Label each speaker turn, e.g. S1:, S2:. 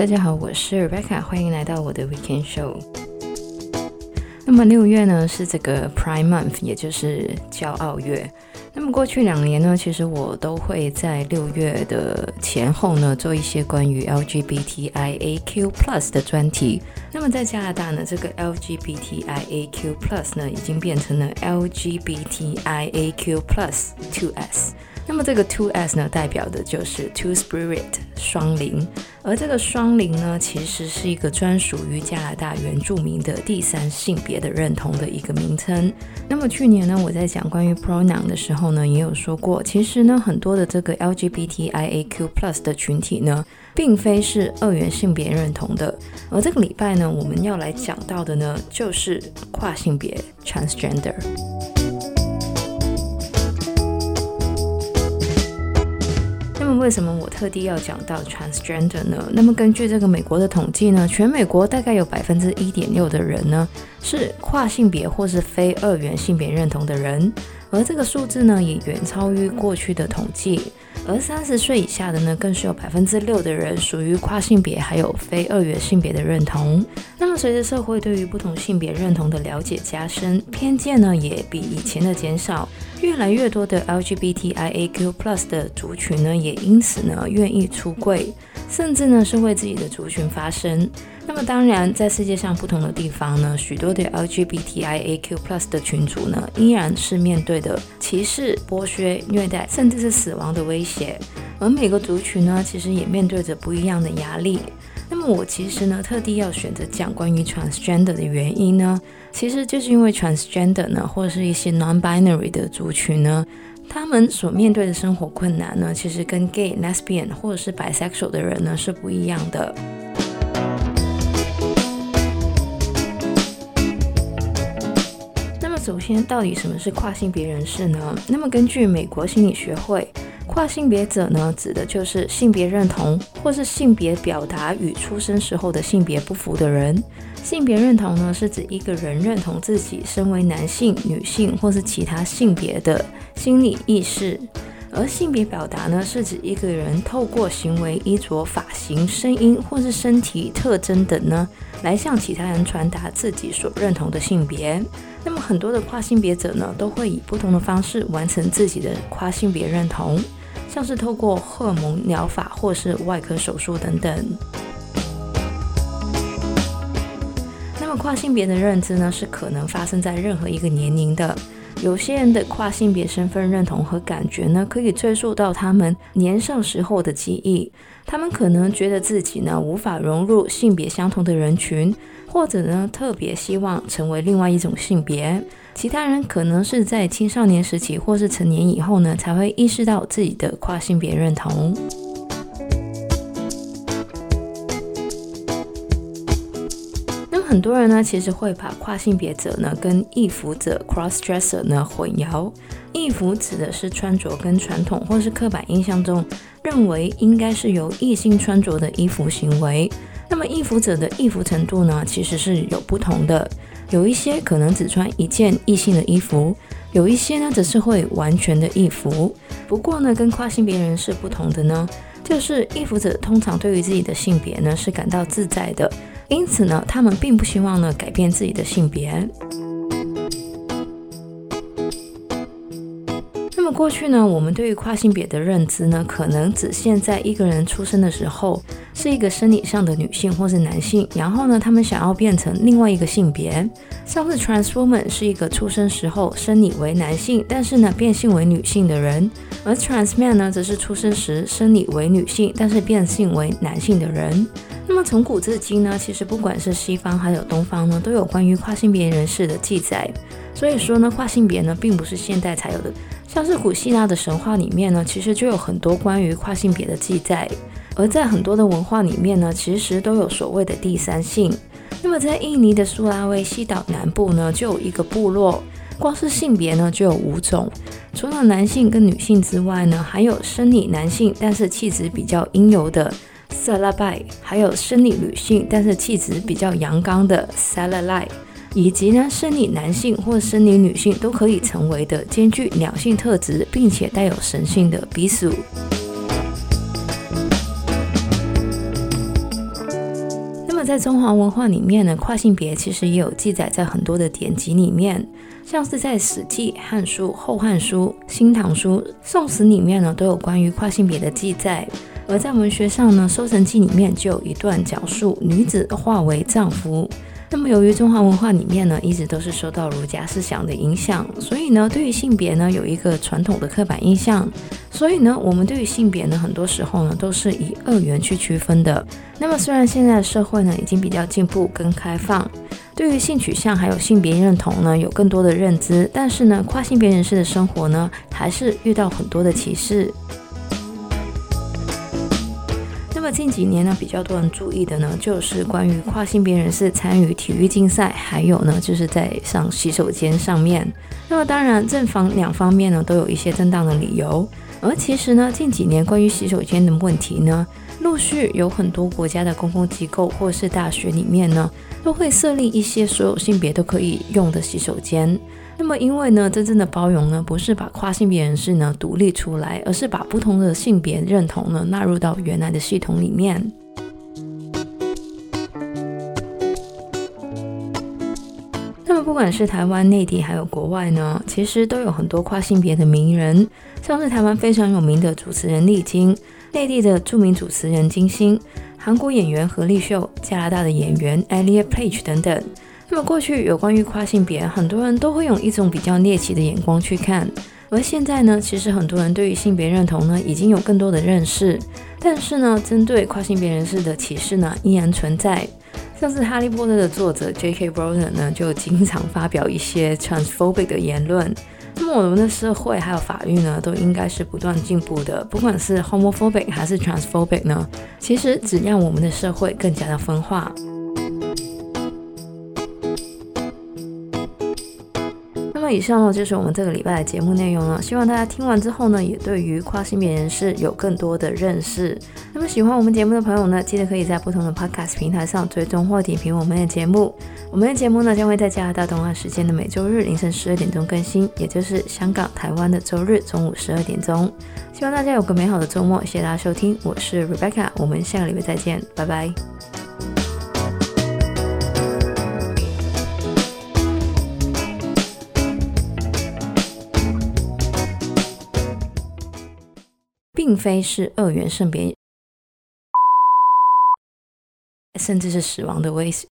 S1: 大家好，我是 Rebecca，欢迎来到我的 Weekend Show。那么六月呢是这个 Prime Month，也就是骄傲月。那么过去两年呢，其实我都会在六月的前后呢做一些关于 LGBTIAQ+ 的专题。那么在加拿大呢，这个 LGBTIAQ+ 呢已经变成了 LGBTIAQ+ Two S。那么这个 Two S 呢，代表的就是 Two Spirit 双灵，而这个双灵呢，其实是一个专属于加拿大原住民的第三性别的认同的一个名称。那么去年呢，我在讲关于 pronoun 的时候呢，也有说过，其实呢，很多的这个 LGBTIAQ+ 的群体呢，并非是二元性别认同的。而这个礼拜呢，我们要来讲到的呢，就是跨性别 Transgender。为什么我特地要讲到 transgender 呢？那么根据这个美国的统计呢，全美国大概有百分之一点六的人呢是跨性别或是非二元性别认同的人，而这个数字呢也远超于过去的统计。而三十岁以下的呢，更是有百分之六的人属于跨性别还有非二元性别的认同。那么随着社会对于不同性别认同的了解加深，偏见呢也比以前的减少。越来越多的 LGBTIAQ+ 的族群呢，也因此呢愿意出柜，甚至呢是为自己的族群发声。那么当然，在世界上不同的地方呢，许多的 LGBTIAQ+ 的群组呢，依然是面对的歧视、剥削、虐待，甚至是死亡的威胁。而每个族群呢，其实也面对着不一样的压力。那么我其实呢，特地要选择讲关于 transgender 的原因呢，其实就是因为 transgender 呢，或者是一些 non-binary 的族群呢，他们所面对的生活困难呢，其实跟 gay、lesbian 或者是 bisexual 的人呢是不一样的。首先，到底什么是跨性别人士呢？那么根据美国心理学会。跨性别者呢，指的就是性别认同或是性别表达与出生时候的性别不符的人。性别认同呢，是指一个人认同自己身为男性、女性或是其他性别的心理意识；而性别表达呢，是指一个人透过行为、衣着、发型、声音或是身体特征等呢，来向其他人传达自己所认同的性别。那么很多的跨性别者呢，都会以不同的方式完成自己的跨性别认同。像是透过荷尔蒙疗法或是外科手术等等。那么跨性别的认知呢，是可能发生在任何一个年龄的。有些人的跨性别身份认同和感觉呢，可以追溯到他们年少时候的记忆。他们可能觉得自己呢，无法融入性别相同的人群。或者呢，特别希望成为另外一种性别。其他人可能是在青少年时期或是成年以后呢，才会意识到自己的跨性别认同。很多人呢，其实会把跨性别者呢跟异服者 （cross-dresser） 呢混淆。异服指的是穿着跟传统或是刻板印象中认为应该是由异性穿着的衣服行为。那么异服者的异服程度呢，其实是有不同的。有一些可能只穿一件异性的衣服，有一些呢则是会完全的异服。不过呢，跟跨性别人是不同的呢，就是异服者通常对于自己的性别呢是感到自在的，因此呢，他们并不希望呢改变自己的性别。那么过去呢，我们对于跨性别的认知呢，可能只限在一个人出生的时候是一个生理上的女性或是男性，然后呢，他们想要变成另外一个性别。像是 trans woman 是一个出生时候生理为男性，但是呢变性为女性的人，而 trans man 呢，则是出生时生理为女性，但是变性为男性的人。那么从古至今呢，其实不管是西方还有东方呢，都有关于跨性别人士的记载。所以说呢，跨性别呢，并不是现代才有的。像是古希腊的神话里面呢，其实就有很多关于跨性别的记载，而在很多的文化里面呢，其实都有所谓的第三性。那么在印尼的苏拉威西岛南部呢，就有一个部落，光是性别呢就有五种，除了男性跟女性之外呢，还有生理男性但是气质比较阴柔的萨拉拜，还有生理女性但是气质比较阳刚的萨拉赖。以及呢，生理男性或生理女性都可以成为的，兼具两性特质并且带有神性的比苏。么在中华文化里面呢，跨性别其实也有记载在很多的典籍里面，像是在《史记》《汉书》《后汉书》《新唐书》《宋史》里面呢，都有关于跨性别的记载。而在文学上呢，《搜神记》里面就有一段讲述女子化为丈夫。那么，由于中华文化里面呢，一直都是受到儒家思想的影响，所以呢，对于性别呢，有一个传统的刻板印象。所以呢，我们对于性别呢，很多时候呢，都是以二元去区分的。那么，虽然现在的社会呢，已经比较进步跟开放，对于性取向还有性别认同呢，有更多的认知，但是呢，跨性别人士的生活呢，还是遇到很多的歧视。近几年呢，比较多人注意的呢，就是关于跨性别人士参与体育竞赛，还有呢，就是在上洗手间上面。那么当然，正方两方面呢，都有一些正当的理由。而其实呢，近几年关于洗手间的问题呢，陆续有很多国家的公共机构或是大学里面呢，都会设立一些所有性别都可以用的洗手间。那么，因为呢，真正的包容呢，不是把跨性别人士呢独立出来，而是把不同的性别认同呢纳入到原来的系统里面。那么，不管是台湾、内地还有国外呢，其实都有很多跨性别的名人，像是台湾非常有名的主持人丽晶，内地的著名主持人金星，韩国演员何立秀，加拿大的演员 Elliot Page 等等。那么过去有关于跨性别，很多人都会用一种比较猎奇的眼光去看，而现在呢，其实很多人对于性别认同呢已经有更多的认识，但是呢，针对跨性别人士的歧视呢依然存在。像是《哈利波特》的作者 J.K. Rowling 呢，就经常发表一些 transphobic 的言论。我们的社会还有法律呢，都应该是不断进步的，不管是 homophobic 还是 transphobic 呢，其实只要我们的社会更加的分化。以上呢就是我们这个礼拜的节目内容了，希望大家听完之后呢，也对于跨性别人士有更多的认识。那么喜欢我们节目的朋友呢，记得可以在不同的 Podcast 平台上追踪或点评我们的节目。我们的节目呢，将会在加拿大东岸时间的每周日凌晨十二点钟更新，也就是香港、台湾的周日中午十二点钟。希望大家有个美好的周末，谢谢大家收听，我是 Rebecca，我们下个礼拜再见，拜拜。并非是二元性别，甚至是死亡的威胁。